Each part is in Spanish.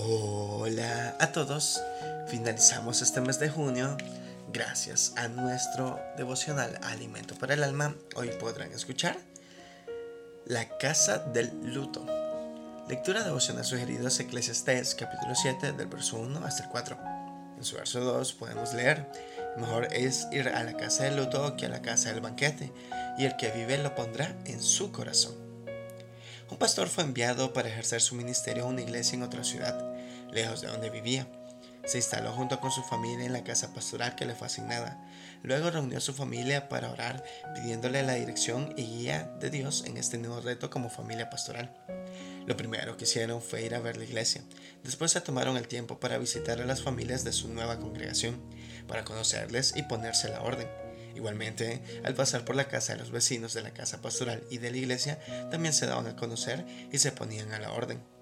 Hola a todos, finalizamos este mes de junio. Gracias a nuestro devocional Alimento para el Alma, hoy podrán escuchar La Casa del Luto. Lectura devocional sugerida es Eclesiastes capítulo 7 del verso 1 hasta el 4. En su verso 2 podemos leer, mejor es ir a la casa del luto que a la casa del banquete, y el que vive lo pondrá en su corazón. Un pastor fue enviado para ejercer su ministerio a una iglesia en otra ciudad, lejos de donde vivía. Se instaló junto con su familia en la casa pastoral que le fue asignada. Luego reunió a su familia para orar, pidiéndole la dirección y guía de Dios en este nuevo reto como familia pastoral. Lo primero que hicieron fue ir a ver la iglesia. Después se tomaron el tiempo para visitar a las familias de su nueva congregación, para conocerles y ponerse la orden. Igualmente, al pasar por la casa de los vecinos de la casa pastoral y de la iglesia, también se daban a conocer y se ponían a la orden.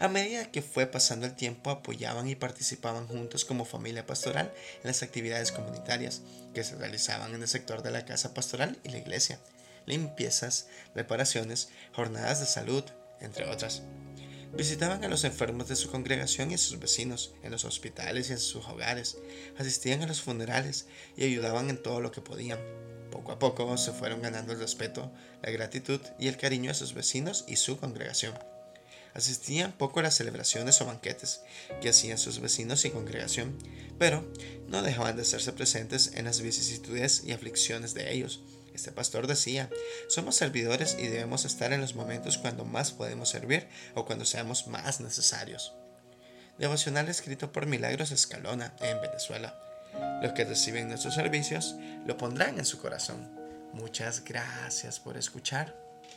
A medida que fue pasando el tiempo, apoyaban y participaban juntos como familia pastoral en las actividades comunitarias que se realizaban en el sector de la casa pastoral y la iglesia, limpiezas, reparaciones, jornadas de salud, entre otras. Visitaban a los enfermos de su congregación y a sus vecinos, en los hospitales y en sus hogares, asistían a los funerales y ayudaban en todo lo que podían. Poco a poco se fueron ganando el respeto, la gratitud y el cariño de sus vecinos y su congregación. Asistían poco a las celebraciones o banquetes que hacían sus vecinos y congregación, pero no dejaban de hacerse presentes en las vicisitudes y aflicciones de ellos, este pastor decía, somos servidores y debemos estar en los momentos cuando más podemos servir o cuando seamos más necesarios. Devocional escrito por Milagros Escalona en Venezuela. Los que reciben nuestros servicios lo pondrán en su corazón. Muchas gracias por escuchar.